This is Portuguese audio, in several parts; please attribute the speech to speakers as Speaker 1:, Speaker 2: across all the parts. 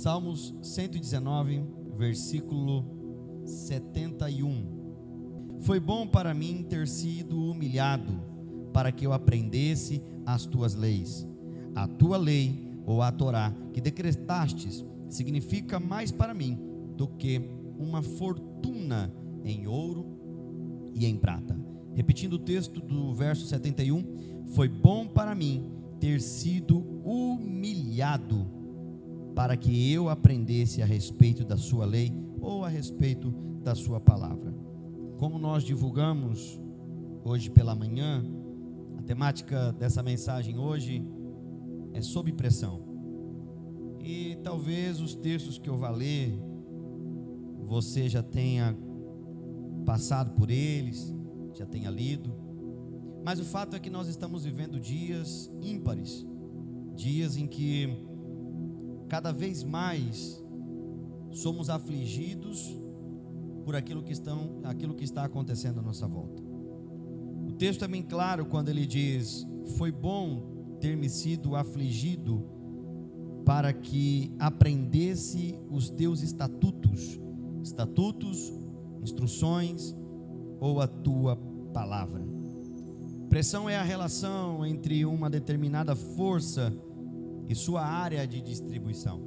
Speaker 1: Salmos 119, versículo 71. Foi bom para mim ter sido humilhado, para que eu aprendesse as tuas leis. A tua lei, ou a Torá, que decretastes, significa mais para mim do que uma fortuna em ouro e em prata. Repetindo o texto do verso 71, foi bom para mim ter sido humilhado, para que eu aprendesse a respeito da sua lei ou a respeito da sua palavra. Como nós divulgamos hoje pela manhã, a temática dessa mensagem hoje é sob pressão. E talvez os textos que eu vou ler, você já tenha passado por eles, já tenha lido. Mas o fato é que nós estamos vivendo dias ímpares, dias em que cada vez mais somos afligidos por aquilo que, estão, aquilo que está acontecendo à nossa volta. O texto é bem claro quando ele diz: Foi bom ter me sido afligido para que aprendesse os teus estatutos, estatutos, instruções ou a tua palavra. Pressão é a relação entre uma determinada força e sua área de distribuição.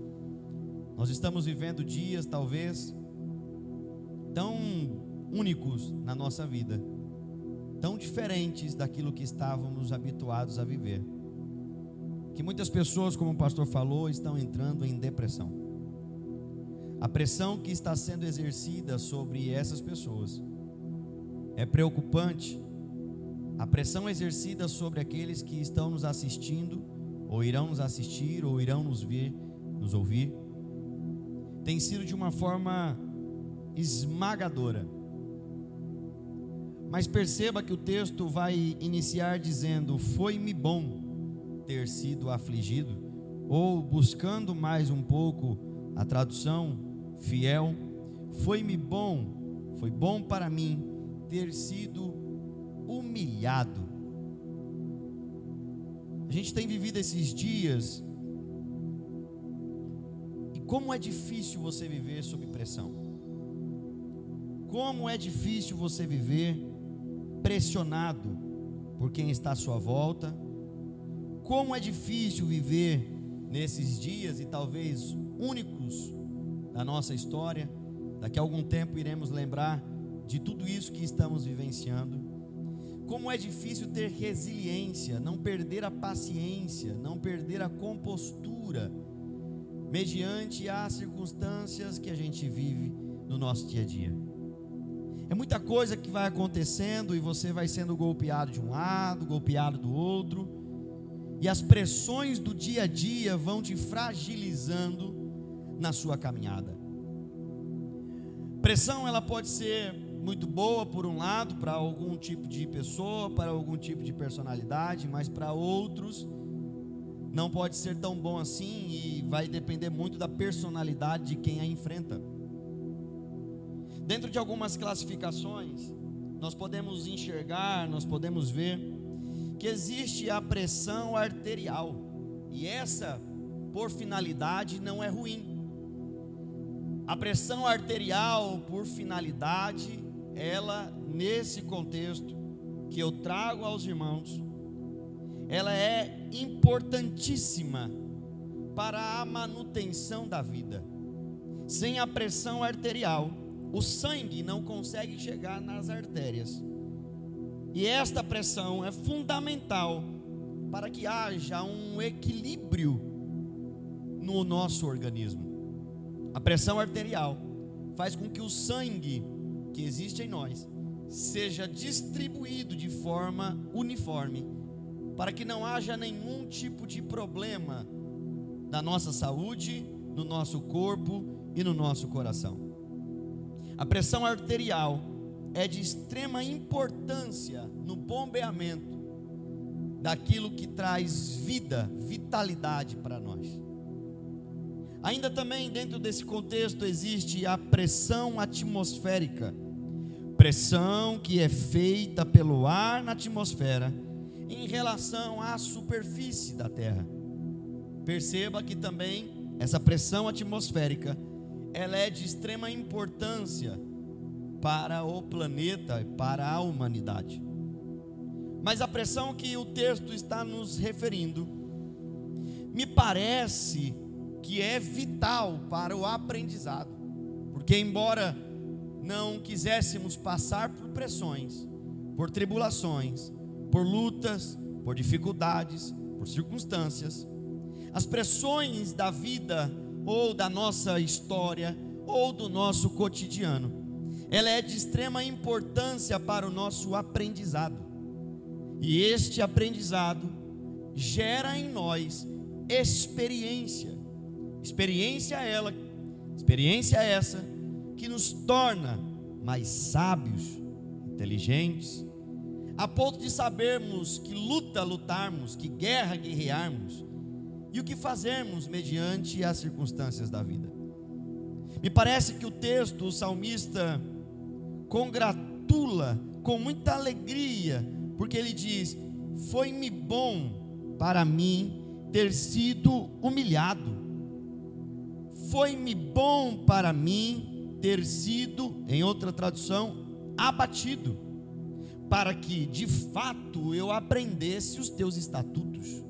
Speaker 1: Nós estamos vivendo dias, talvez, tão únicos na nossa vida, tão diferentes daquilo que estávamos habituados a viver, que muitas pessoas, como o pastor falou, estão entrando em depressão. A pressão que está sendo exercida sobre essas pessoas é preocupante a pressão exercida sobre aqueles que estão nos assistindo, ou irão nos assistir, ou irão nos ver, nos ouvir, tem sido de uma forma esmagadora. Mas perceba que o texto vai iniciar dizendo: Foi-me bom ter sido afligido, ou buscando mais um pouco a tradução fiel, foi-me bom, foi bom para mim ter sido humilhado. A gente tem vivido esses dias, e como é difícil você viver sob pressão. Como é difícil você viver pressionado por quem está à sua volta. Como é difícil viver nesses dias e talvez únicos da nossa história. Daqui a algum tempo iremos lembrar de tudo isso que estamos vivenciando. Como é difícil ter resiliência, não perder a paciência, não perder a compostura, mediante as circunstâncias que a gente vive no nosso dia a dia. É muita coisa que vai acontecendo e você vai sendo golpeado de um lado, golpeado do outro, e as pressões do dia a dia vão te fragilizando na sua caminhada. Pressão ela pode ser muito boa por um lado, para algum tipo de pessoa, para algum tipo de personalidade, mas para outros não pode ser tão bom assim e vai depender muito da personalidade de quem a enfrenta. Dentro de algumas classificações, nós podemos enxergar, nós podemos ver que existe a pressão arterial, e essa, por finalidade, não é ruim. A pressão arterial, por finalidade, ela, nesse contexto que eu trago aos irmãos, ela é importantíssima para a manutenção da vida. Sem a pressão arterial, o sangue não consegue chegar nas artérias. E esta pressão é fundamental para que haja um equilíbrio no nosso organismo. A pressão arterial faz com que o sangue que existe em nós seja distribuído de forma uniforme, para que não haja nenhum tipo de problema na nossa saúde, no nosso corpo e no nosso coração. A pressão arterial é de extrema importância no bombeamento daquilo que traz vida, vitalidade para nós. Ainda também dentro desse contexto existe a pressão atmosférica, pressão que é feita pelo ar na atmosfera em relação à superfície da Terra. Perceba que também essa pressão atmosférica, ela é de extrema importância para o planeta e para a humanidade. Mas a pressão que o texto está nos referindo, me parece que é vital para o aprendizado, porque, embora não quiséssemos passar por pressões, por tribulações, por lutas, por dificuldades, por circunstâncias, as pressões da vida ou da nossa história ou do nosso cotidiano, ela é de extrema importância para o nosso aprendizado. E este aprendizado gera em nós experiência. Experiência ela, experiência essa que nos torna mais sábios, inteligentes, a ponto de sabermos que luta lutarmos, que guerra guerrearmos, e o que fazermos mediante as circunstâncias da vida. Me parece que o texto, o salmista, congratula com muita alegria, porque ele diz: Foi-me bom para mim ter sido humilhado, foi-me bom para mim ter sido, em outra tradução, abatido, para que de fato eu aprendesse os teus estatutos.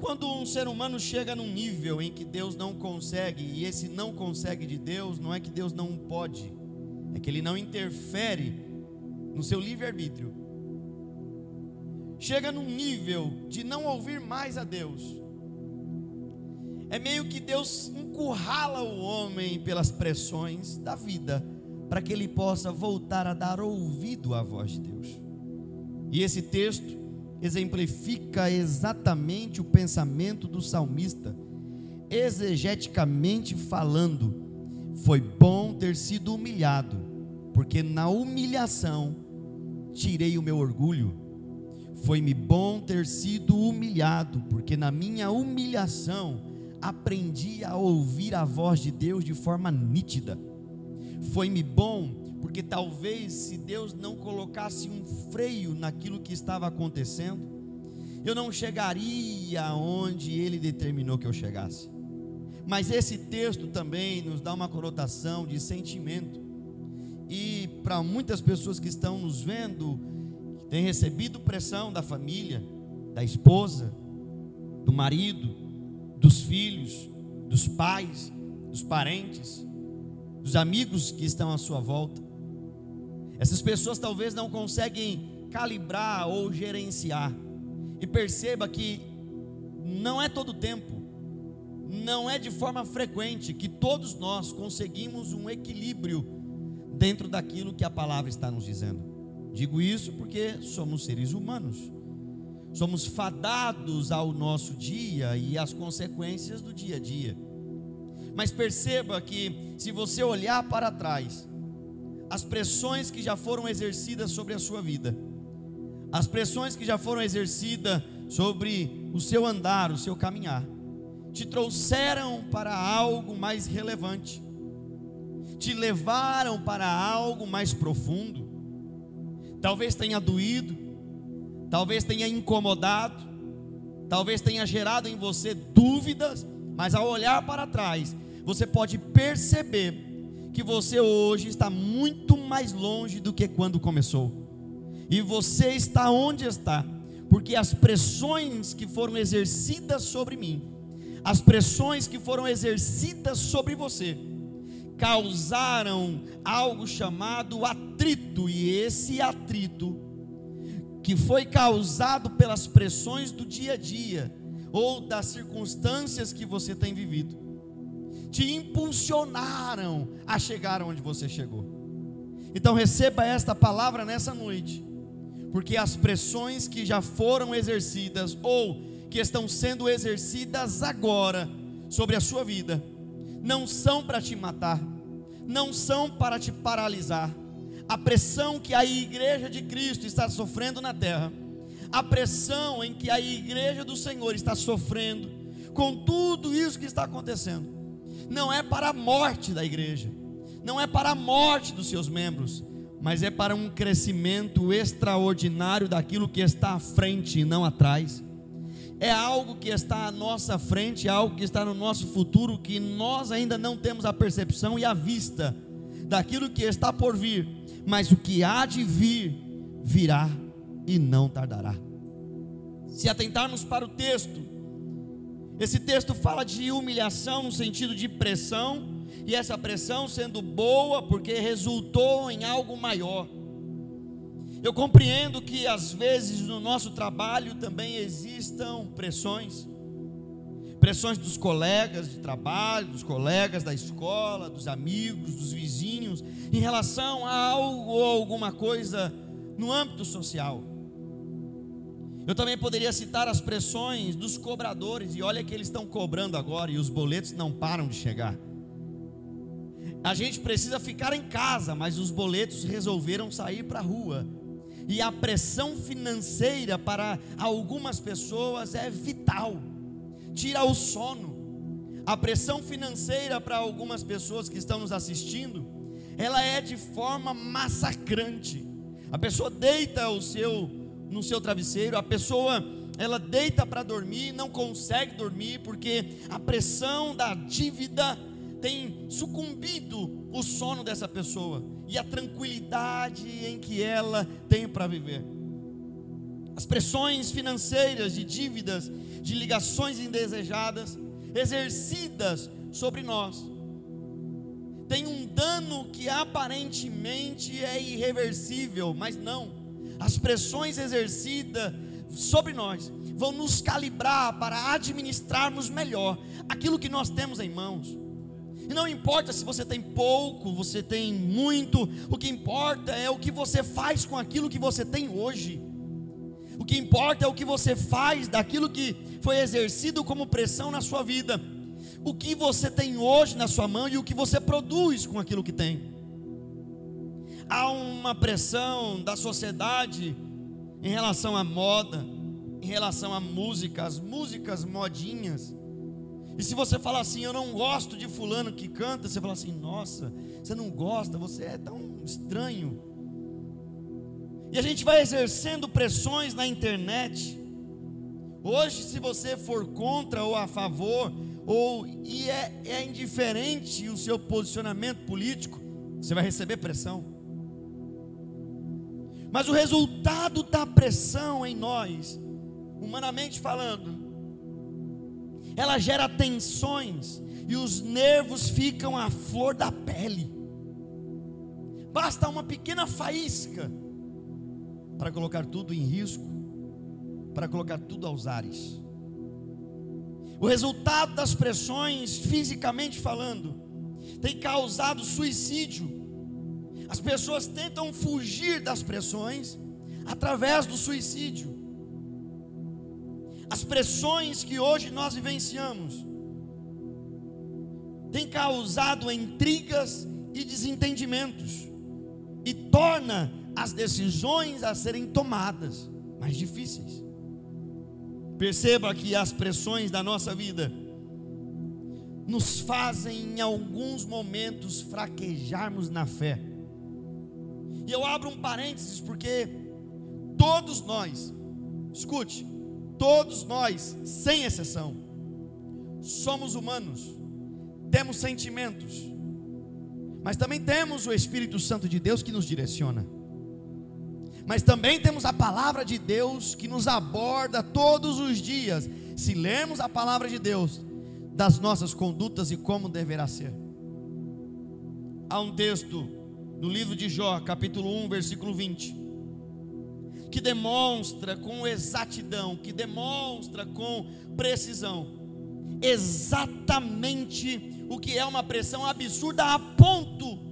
Speaker 1: Quando um ser humano chega num nível em que Deus não consegue, e esse não consegue de Deus, não é que Deus não pode, é que ele não interfere no seu livre-arbítrio. Chega num nível de não ouvir mais a Deus. É meio que Deus encurrala o homem pelas pressões da vida, para que ele possa voltar a dar ouvido à voz de Deus. E esse texto exemplifica exatamente o pensamento do salmista, exegeticamente falando. Foi bom ter sido humilhado, porque na humilhação tirei o meu orgulho. Foi-me bom ter sido humilhado, porque na minha humilhação aprendi a ouvir a voz de Deus de forma nítida. Foi-me bom porque talvez se Deus não colocasse um freio naquilo que estava acontecendo, eu não chegaria aonde Ele determinou que eu chegasse. Mas esse texto também nos dá uma conotação de sentimento. E para muitas pessoas que estão nos vendo, que têm recebido pressão da família, da esposa, do marido, dos filhos, dos pais, dos parentes, dos amigos que estão à sua volta, essas pessoas talvez não conseguem calibrar ou gerenciar. E perceba que não é todo tempo, não é de forma frequente que todos nós conseguimos um equilíbrio dentro daquilo que a palavra está nos dizendo. Digo isso porque somos seres humanos. Somos fadados ao nosso dia e às consequências do dia a dia. Mas perceba que se você olhar para trás, as pressões que já foram exercidas sobre a sua vida, as pressões que já foram exercidas sobre o seu andar, o seu caminhar, te trouxeram para algo mais relevante, te levaram para algo mais profundo. Talvez tenha doído, talvez tenha incomodado, talvez tenha gerado em você dúvidas, mas ao olhar para trás, você pode perceber que você hoje está muito mais longe do que quando começou. E você está onde está, porque as pressões que foram exercidas sobre mim, as pressões que foram exercidas sobre você, causaram algo chamado atrito, e esse atrito, que foi causado pelas pressões do dia a dia, ou das circunstâncias que você tem vivido, te impulsionaram a chegar onde você chegou. Então receba esta palavra nessa noite, porque as pressões que já foram exercidas ou que estão sendo exercidas agora sobre a sua vida, não são para te matar, não são para te paralisar. A pressão que a igreja de Cristo está sofrendo na terra, a pressão em que a igreja do Senhor está sofrendo, com tudo isso que está acontecendo, não é para a morte da igreja, não é para a morte dos seus membros, mas é para um crescimento extraordinário daquilo que está à frente e não atrás. é algo que está à nossa frente, é algo que está no nosso futuro, que nós ainda não temos a percepção e a vista daquilo que está por vir, mas o que há de vir, virá e não tardará. Se atentarmos para o texto, esse texto fala de humilhação no sentido de pressão, e essa pressão sendo boa porque resultou em algo maior. Eu compreendo que às vezes no nosso trabalho também existam pressões, pressões dos colegas de trabalho, dos colegas da escola, dos amigos, dos vizinhos, em relação a algo ou alguma coisa no âmbito social. Eu também poderia citar as pressões dos cobradores, e olha que eles estão cobrando agora e os boletos não param de chegar. A gente precisa ficar em casa, mas os boletos resolveram sair para a rua e a pressão financeira para algumas pessoas é vital, tira o sono. A pressão financeira para algumas pessoas que estão nos assistindo, ela é de forma massacrante. A pessoa deita o seu no seu travesseiro, a pessoa ela deita para dormir, não consegue dormir porque a pressão da dívida tem sucumbido o sono dessa pessoa e a tranquilidade em que ela tem para viver. As pressões financeiras, de dívidas, de ligações indesejadas, exercidas sobre nós, tem um dano que aparentemente é irreversível, mas não. As pressões exercidas sobre nós vão nos calibrar para administrarmos melhor aquilo que nós temos em mãos. E não importa se você tem pouco, você tem muito, o que importa é o que você faz com aquilo que você tem hoje. O que importa é o que você faz daquilo que foi exercido como pressão na sua vida. O que você tem hoje na sua mão e o que você produz com aquilo que tem. Há uma pressão da sociedade em relação à moda, em relação à música, as músicas modinhas e se você falar assim, eu não gosto de fulano que canta, você fala assim, nossa, você não gosta, você é tão estranho. E a gente vai exercendo pressões na internet. Hoje, se você for contra ou a favor, ou e é, é indiferente o seu posicionamento político, você vai receber pressão. Mas o resultado da pressão em nós, humanamente falando, ela gera tensões e os nervos ficam à flor da pele. Basta uma pequena faísca para colocar tudo em risco, para colocar tudo aos ares. O resultado das pressões, fisicamente falando, tem causado suicídio. As pessoas tentam fugir das pressões através do suicídio as pressões que hoje nós vivenciamos têm causado intrigas e desentendimentos e torna as decisões a serem tomadas mais difíceis. Perceba que as pressões da nossa vida nos fazem em alguns momentos fraquejarmos na fé. E eu abro um parênteses porque todos nós, escute, Todos nós, sem exceção, somos humanos, temos sentimentos, mas também temos o Espírito Santo de Deus que nos direciona. Mas também temos a palavra de Deus que nos aborda todos os dias, se lermos a palavra de Deus, das nossas condutas e como deverá ser. Há um texto no livro de Jó, capítulo 1, versículo 20 que demonstra com exatidão, que demonstra com precisão, exatamente o que é uma pressão absurda a ponto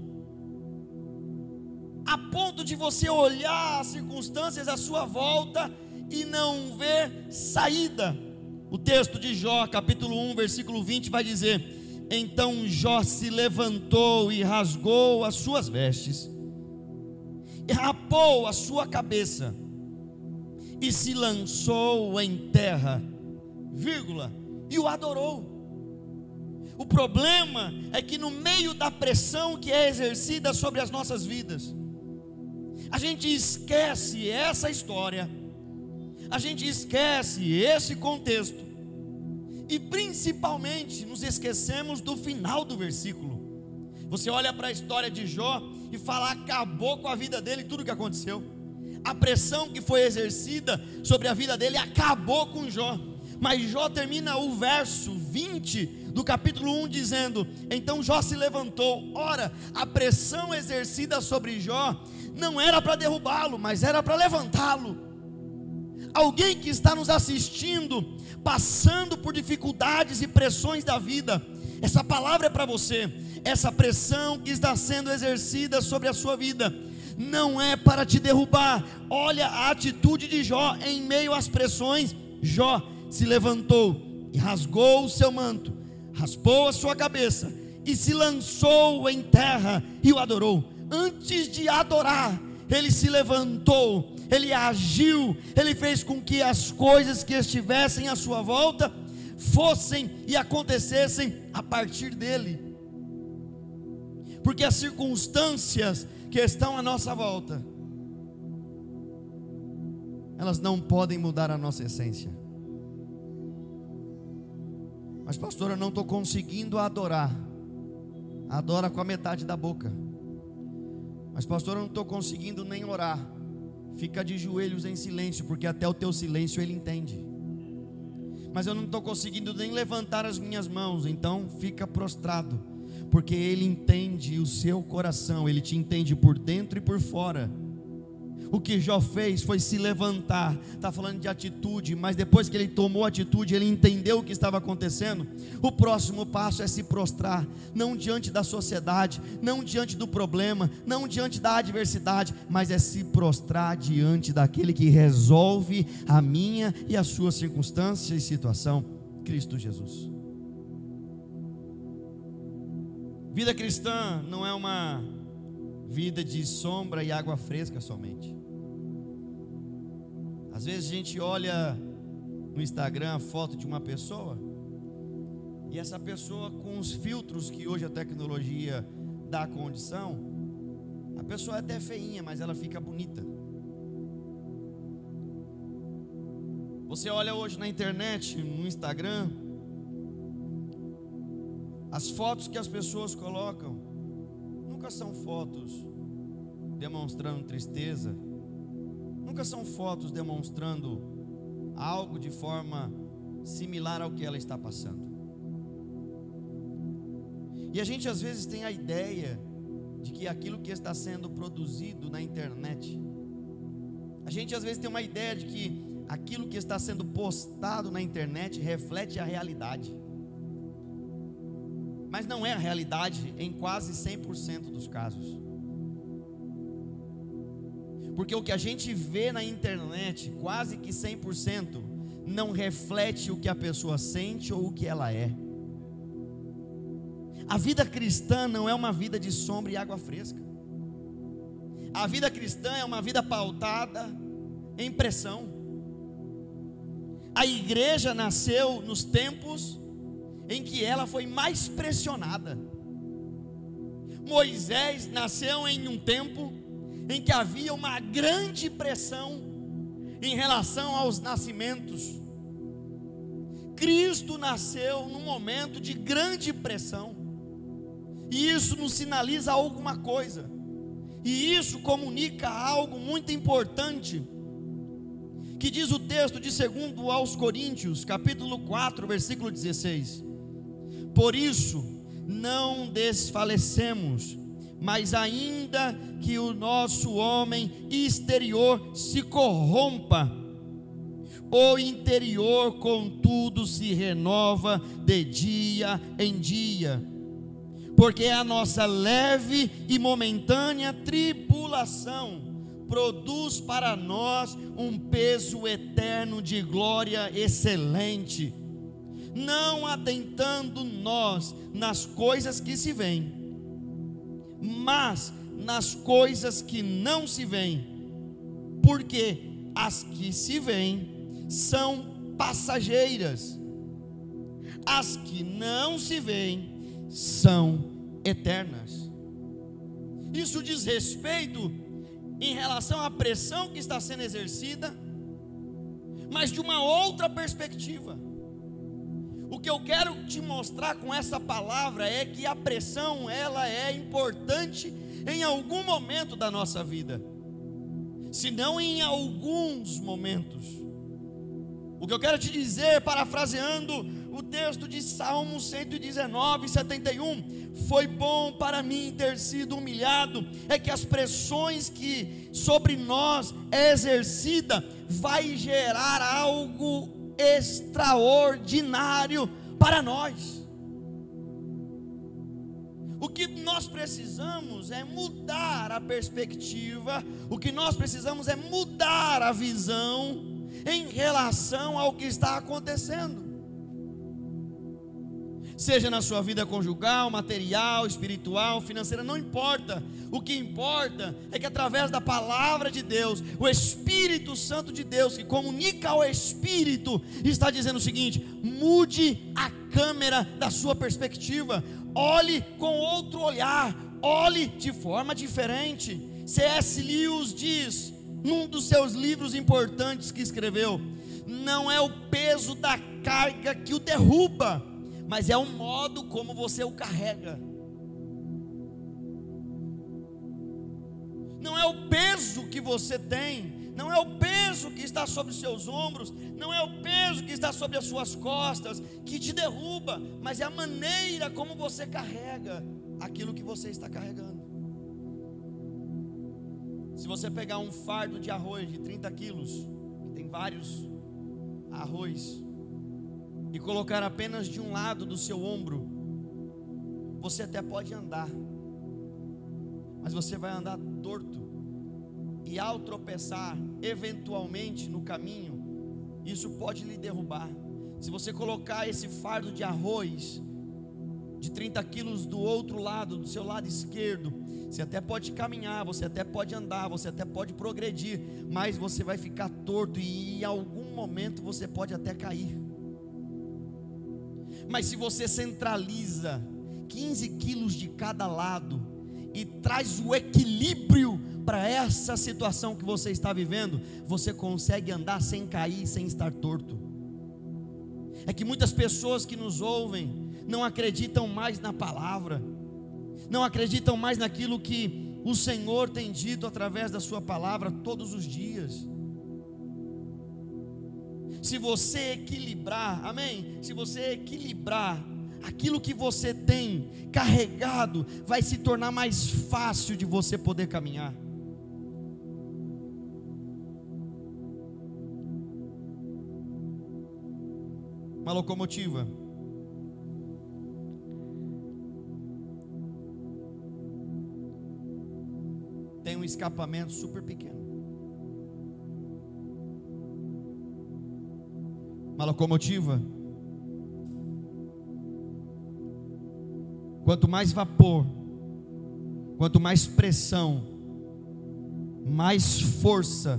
Speaker 1: a ponto de você olhar as circunstâncias à sua volta e não ver saída. O texto de Jó, capítulo 1, versículo 20 vai dizer: Então Jó se levantou e rasgou as suas vestes, e rapou a sua cabeça e se lançou em terra, vírgula, e o adorou. O problema é que no meio da pressão que é exercida sobre as nossas vidas, a gente esquece essa história, a gente esquece esse contexto e principalmente nos esquecemos do final do versículo. Você olha para a história de Jó e fala: acabou com a vida dele tudo que aconteceu. A pressão que foi exercida sobre a vida dele acabou com Jó. Mas Jó termina o verso 20 do capítulo 1 dizendo: Então Jó se levantou. Ora, a pressão exercida sobre Jó não era para derrubá-lo, mas era para levantá-lo. Alguém que está nos assistindo, passando por dificuldades e pressões da vida, essa palavra é para você. Essa pressão que está sendo exercida sobre a sua vida não é para te derrubar. Olha a atitude de Jó em meio às pressões. Jó se levantou e rasgou o seu manto, raspou a sua cabeça e se lançou em terra e o adorou. Antes de adorar, ele se levantou, ele agiu, ele fez com que as coisas que estivessem à sua volta fossem e acontecessem a partir dele. Porque as circunstâncias que estão à nossa volta, elas não podem mudar a nossa essência. Mas, pastor, eu não estou conseguindo adorar. Adora com a metade da boca. Mas, pastor, eu não estou conseguindo nem orar. Fica de joelhos em silêncio, porque até o teu silêncio ele entende. Mas eu não estou conseguindo nem levantar as minhas mãos, então fica prostrado, porque ele entende o seu coração, ele te entende por dentro e por fora. O que Jó fez foi se levantar. Está falando de atitude, mas depois que ele tomou atitude, ele entendeu o que estava acontecendo. O próximo passo é se prostrar, não diante da sociedade, não diante do problema, não diante da adversidade, mas é se prostrar diante daquele que resolve a minha e a sua circunstância e situação, Cristo Jesus. Vida cristã não é uma vida de sombra e água fresca somente. Às vezes a gente olha no Instagram a foto de uma pessoa e essa pessoa com os filtros que hoje a tecnologia dá condição, a pessoa é até feinha, mas ela fica bonita. Você olha hoje na internet, no Instagram, as fotos que as pessoas colocam nunca são fotos demonstrando tristeza, nunca são fotos demonstrando algo de forma similar ao que ela está passando. E a gente às vezes tem a ideia de que aquilo que está sendo produzido na internet, a gente às vezes tem uma ideia de que aquilo que está sendo postado na internet reflete a realidade. Mas não é a realidade em quase 100% dos casos. Porque o que a gente vê na internet, quase que 100%, não reflete o que a pessoa sente ou o que ela é. A vida cristã não é uma vida de sombra e água fresca. A vida cristã é uma vida pautada em pressão. A igreja nasceu nos tempos em que ela foi mais pressionada. Moisés nasceu em um tempo em que havia uma grande pressão em relação aos nascimentos. Cristo nasceu num momento de grande pressão, e isso nos sinaliza alguma coisa, e isso comunica algo muito importante, que diz o texto de 2 aos Coríntios, capítulo 4, versículo 16: Por isso não desfalecemos, mas ainda que o nosso homem exterior se corrompa, o interior, contudo, se renova de dia em dia, porque a nossa leve e momentânea tribulação produz para nós um peso eterno de glória excelente, não atentando nós nas coisas que se veem mas nas coisas que não se veem, porque as que se veem são passageiras, as que não se veem são eternas. Isso diz respeito em relação à pressão que está sendo exercida, mas de uma outra perspectiva. O que eu quero te mostrar com essa palavra é que a pressão ela é importante em algum momento da nossa vida, se não em alguns momentos. O que eu quero te dizer, parafraseando o texto de Salmo 119, 71, foi bom para mim ter sido humilhado, é que as pressões que sobre nós é exercida vai gerar algo extraordinário para nós. O que nós precisamos é mudar a perspectiva, o que nós precisamos é mudar a visão em relação ao que está acontecendo. Seja na sua vida conjugal, material, espiritual, financeira, não importa. O que importa é que através da palavra de Deus, o Espírito Santo de Deus, que comunica ao Espírito, está dizendo o seguinte: mude a câmera da sua perspectiva, olhe com outro olhar, olhe de forma diferente. C.S. Lewis diz: num dos seus livros importantes que escreveu, não é o peso da carga que o derruba, mas é o modo como você o carrega. Não é o peso que você tem, não é o peso que está sobre os seus ombros, não é o peso que está sobre as suas costas que te derruba, mas é a maneira como você carrega aquilo que você está carregando. Se você pegar um fardo de arroz de 30 quilos, tem vários arroz, e colocar apenas de um lado do seu ombro, você até pode andar, mas você vai andar torto, e ao tropeçar, eventualmente no caminho, isso pode lhe derrubar. Se você colocar esse fardo de arroz de 30 quilos do outro lado, do seu lado esquerdo, você até pode caminhar, você até pode andar, você até pode progredir, mas você vai ficar torto e em algum momento você pode até cair. Mas se você centraliza 15 quilos de cada lado e traz o equilíbrio para essa situação que você está vivendo, você consegue andar sem cair, sem estar torto. É que muitas pessoas que nos ouvem não acreditam mais na palavra não acreditam mais naquilo que o Senhor tem dito através da Sua palavra todos os dias. Se você equilibrar, amém? Se você equilibrar aquilo que você tem carregado, vai se tornar mais fácil de você poder caminhar. Uma locomotiva tem um escapamento super pequeno. Uma locomotiva. Quanto mais vapor, quanto mais pressão, mais força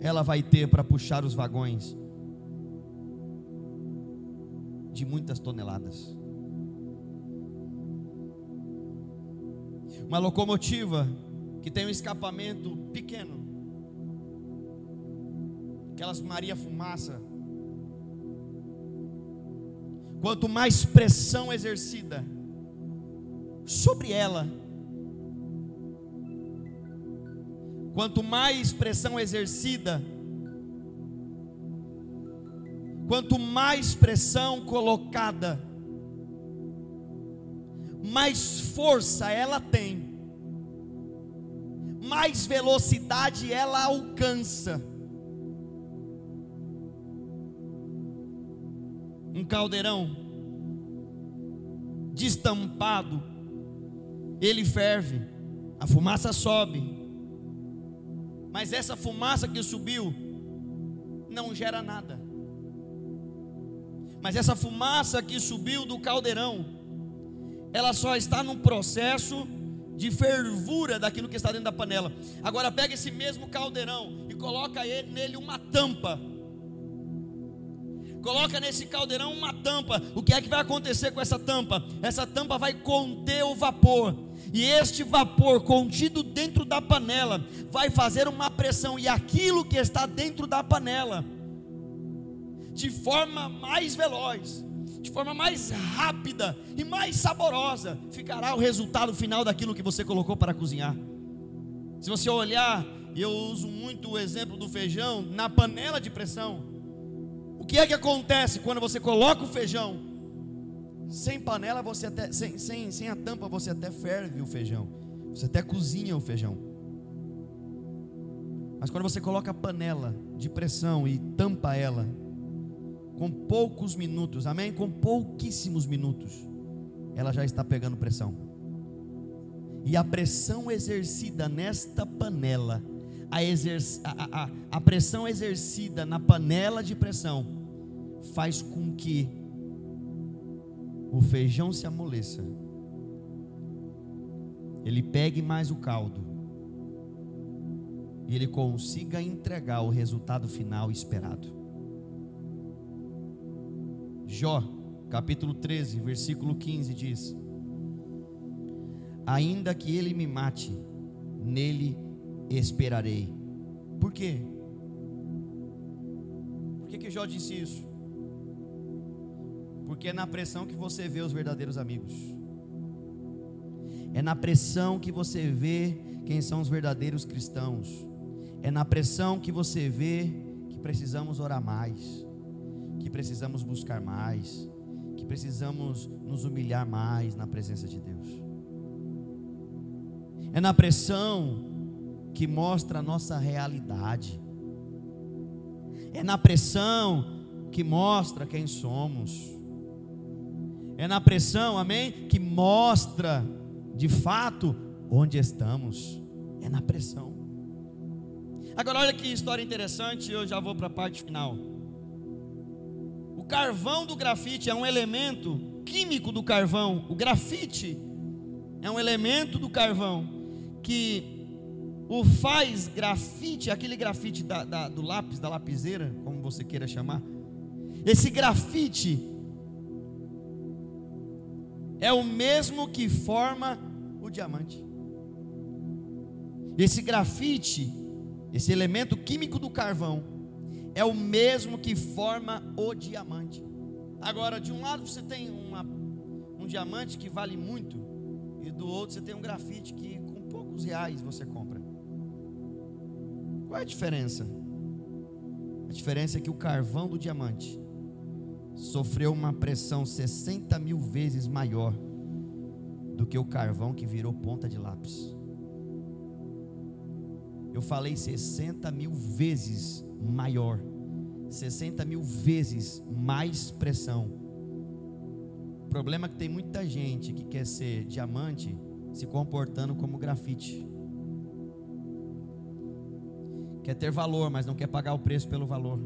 Speaker 1: ela vai ter para puxar os vagões de muitas toneladas. Uma locomotiva que tem um escapamento pequeno, aquelas Maria Fumaça. Quanto mais pressão exercida sobre ela, quanto mais pressão exercida, quanto mais pressão colocada, mais força ela tem mais velocidade ela alcança. Um caldeirão destampado, ele ferve, a fumaça sobe, mas essa fumaça que subiu não gera nada. Mas essa fumaça que subiu do caldeirão, ela só está no processo de fervura daquilo que está dentro da panela. Agora pega esse mesmo caldeirão e coloca ele, nele uma tampa. Coloca nesse caldeirão uma tampa. O que é que vai acontecer com essa tampa? Essa tampa vai conter o vapor. E este vapor contido dentro da panela vai fazer uma pressão e aquilo que está dentro da panela de forma mais veloz, de forma mais rápida e mais saborosa, ficará o resultado final daquilo que você colocou para cozinhar. Se você olhar, eu uso muito o exemplo do feijão na panela de pressão. O que é que acontece quando você coloca o feijão? Sem panela, você até, sem, sem, sem a tampa, você até ferve o feijão. Você até cozinha o feijão. Mas quando você coloca a panela de pressão e tampa ela, com poucos minutos, amém? Com pouquíssimos minutos, ela já está pegando pressão. E a pressão exercida nesta panela, a, a, a, a pressão exercida na panela de pressão, faz com que o feijão se amoleça, ele pegue mais o caldo, e ele consiga entregar o resultado final esperado. Jó, capítulo 13, versículo 15 diz: Ainda que ele me mate, nele esperarei. Por quê? Por que, que Jó disse isso? Porque é na pressão que você vê os verdadeiros amigos. É na pressão que você vê quem são os verdadeiros cristãos. É na pressão que você vê que precisamos orar mais que precisamos buscar mais, que precisamos nos humilhar mais na presença de Deus. É na pressão que mostra a nossa realidade. É na pressão que mostra quem somos. É na pressão, amém? Que mostra de fato onde estamos. É na pressão. Agora olha que história interessante, eu já vou para a parte final. O carvão do grafite é um elemento químico do carvão. O grafite é um elemento do carvão que o faz grafite, aquele grafite da, da, do lápis, da lapiseira, como você queira chamar. Esse grafite é o mesmo que forma o diamante. Esse grafite, esse elemento químico do carvão, é o mesmo que forma o diamante. Agora, de um lado você tem uma, um diamante que vale muito, e do outro você tem um grafite que com poucos reais você compra. Qual é a diferença? A diferença é que o carvão do diamante sofreu uma pressão 60 mil vezes maior do que o carvão que virou ponta de lápis. Eu falei 60 mil vezes maior, 60 mil vezes mais pressão. O problema é que tem muita gente que quer ser diamante se comportando como grafite. Quer ter valor, mas não quer pagar o preço pelo valor.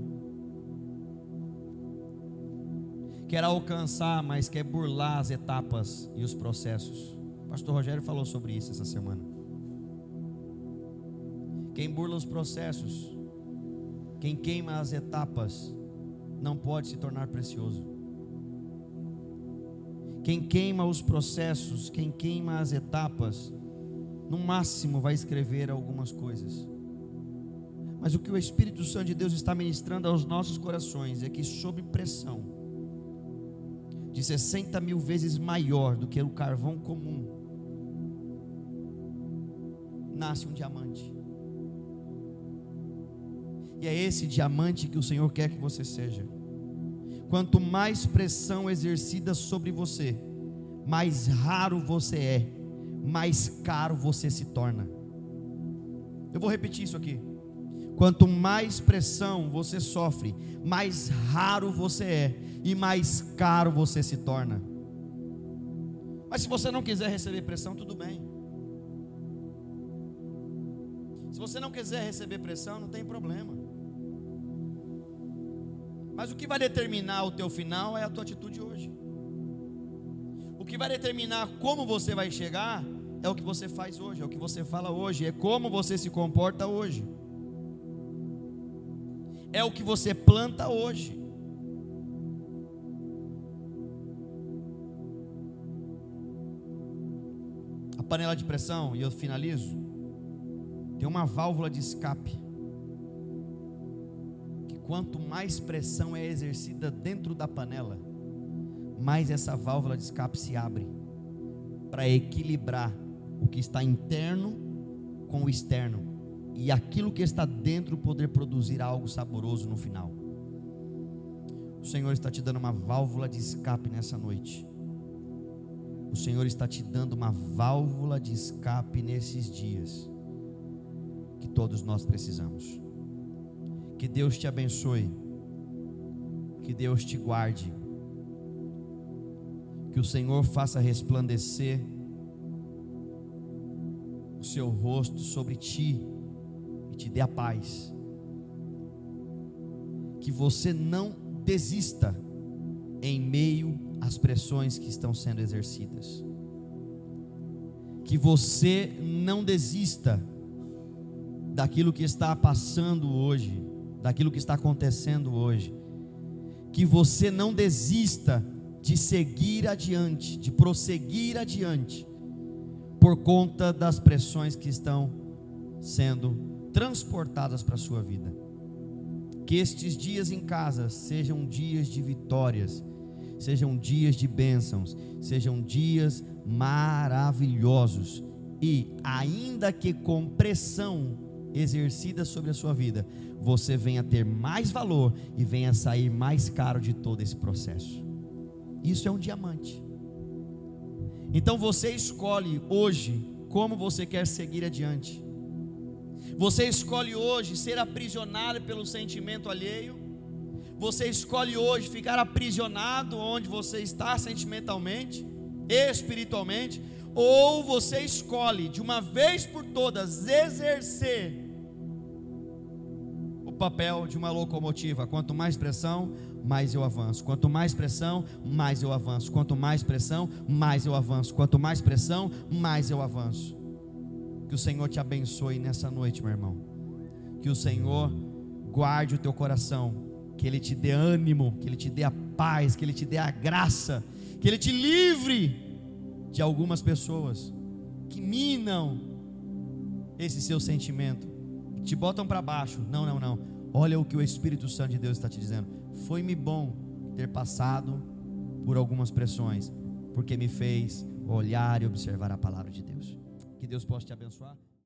Speaker 1: Quer alcançar, mas quer burlar as etapas e os processos. O pastor Rogério falou sobre isso essa semana. Quem burla os processos quem queima as etapas não pode se tornar precioso. Quem queima os processos, quem queima as etapas, no máximo vai escrever algumas coisas. Mas o que o Espírito Santo de Deus está ministrando aos nossos corações é que, sob pressão, de 60 mil vezes maior do que o carvão comum, nasce um diamante. E é esse diamante que o Senhor quer que você seja. Quanto mais pressão exercida sobre você, mais raro você é, mais caro você se torna. Eu vou repetir isso aqui. Quanto mais pressão você sofre, mais raro você é e mais caro você se torna. Mas se você não quiser receber pressão, tudo bem. Se você não quiser receber pressão, não tem problema. Mas o que vai determinar o teu final é a tua atitude hoje. O que vai determinar como você vai chegar é o que você faz hoje, é o que você fala hoje, é como você se comporta hoje. É o que você planta hoje. A panela de pressão, e eu finalizo, tem uma válvula de escape quanto mais pressão é exercida dentro da panela, mais essa válvula de escape se abre para equilibrar o que está interno com o externo e aquilo que está dentro poder produzir algo saboroso no final. O Senhor está te dando uma válvula de escape nessa noite. O Senhor está te dando uma válvula de escape nesses dias que todos nós precisamos. Que Deus te abençoe. Que Deus te guarde. Que o Senhor faça resplandecer o seu rosto sobre ti te dê a paz. Que você não desista em meio às pressões que estão sendo exercidas. Que você não desista daquilo que está passando hoje, daquilo que está acontecendo hoje. Que você não desista de seguir adiante, de prosseguir adiante, por conta das pressões que estão sendo transportadas para a sua vida. Que estes dias em casa sejam dias de vitórias, sejam dias de bênçãos, sejam dias maravilhosos. E, ainda que com pressão exercida sobre a sua vida, você venha ter mais valor e venha sair mais caro de todo esse processo. Isso é um diamante. Então você escolhe hoje como você quer seguir adiante. Você escolhe hoje ser aprisionado pelo sentimento alheio. Você escolhe hoje ficar aprisionado onde você está sentimentalmente, espiritualmente, ou você escolhe de uma vez por todas exercer o papel de uma locomotiva. Quanto mais pressão, mais eu avanço. Quanto mais pressão, mais eu avanço. Quanto mais pressão, mais eu avanço. Quanto mais pressão, mais eu avanço. Que o Senhor te abençoe nessa noite, meu irmão. Que o Senhor guarde o teu coração. Que Ele te dê ânimo. Que Ele te dê a paz. Que Ele te dê a graça. Que Ele te livre de algumas pessoas que minam esse seu sentimento. Te botam para baixo. Não, não, não. Olha o que o Espírito Santo de Deus está te dizendo. Foi-me bom ter passado por algumas pressões, porque me fez olhar e observar a palavra de Deus. Que Deus possa te abençoar.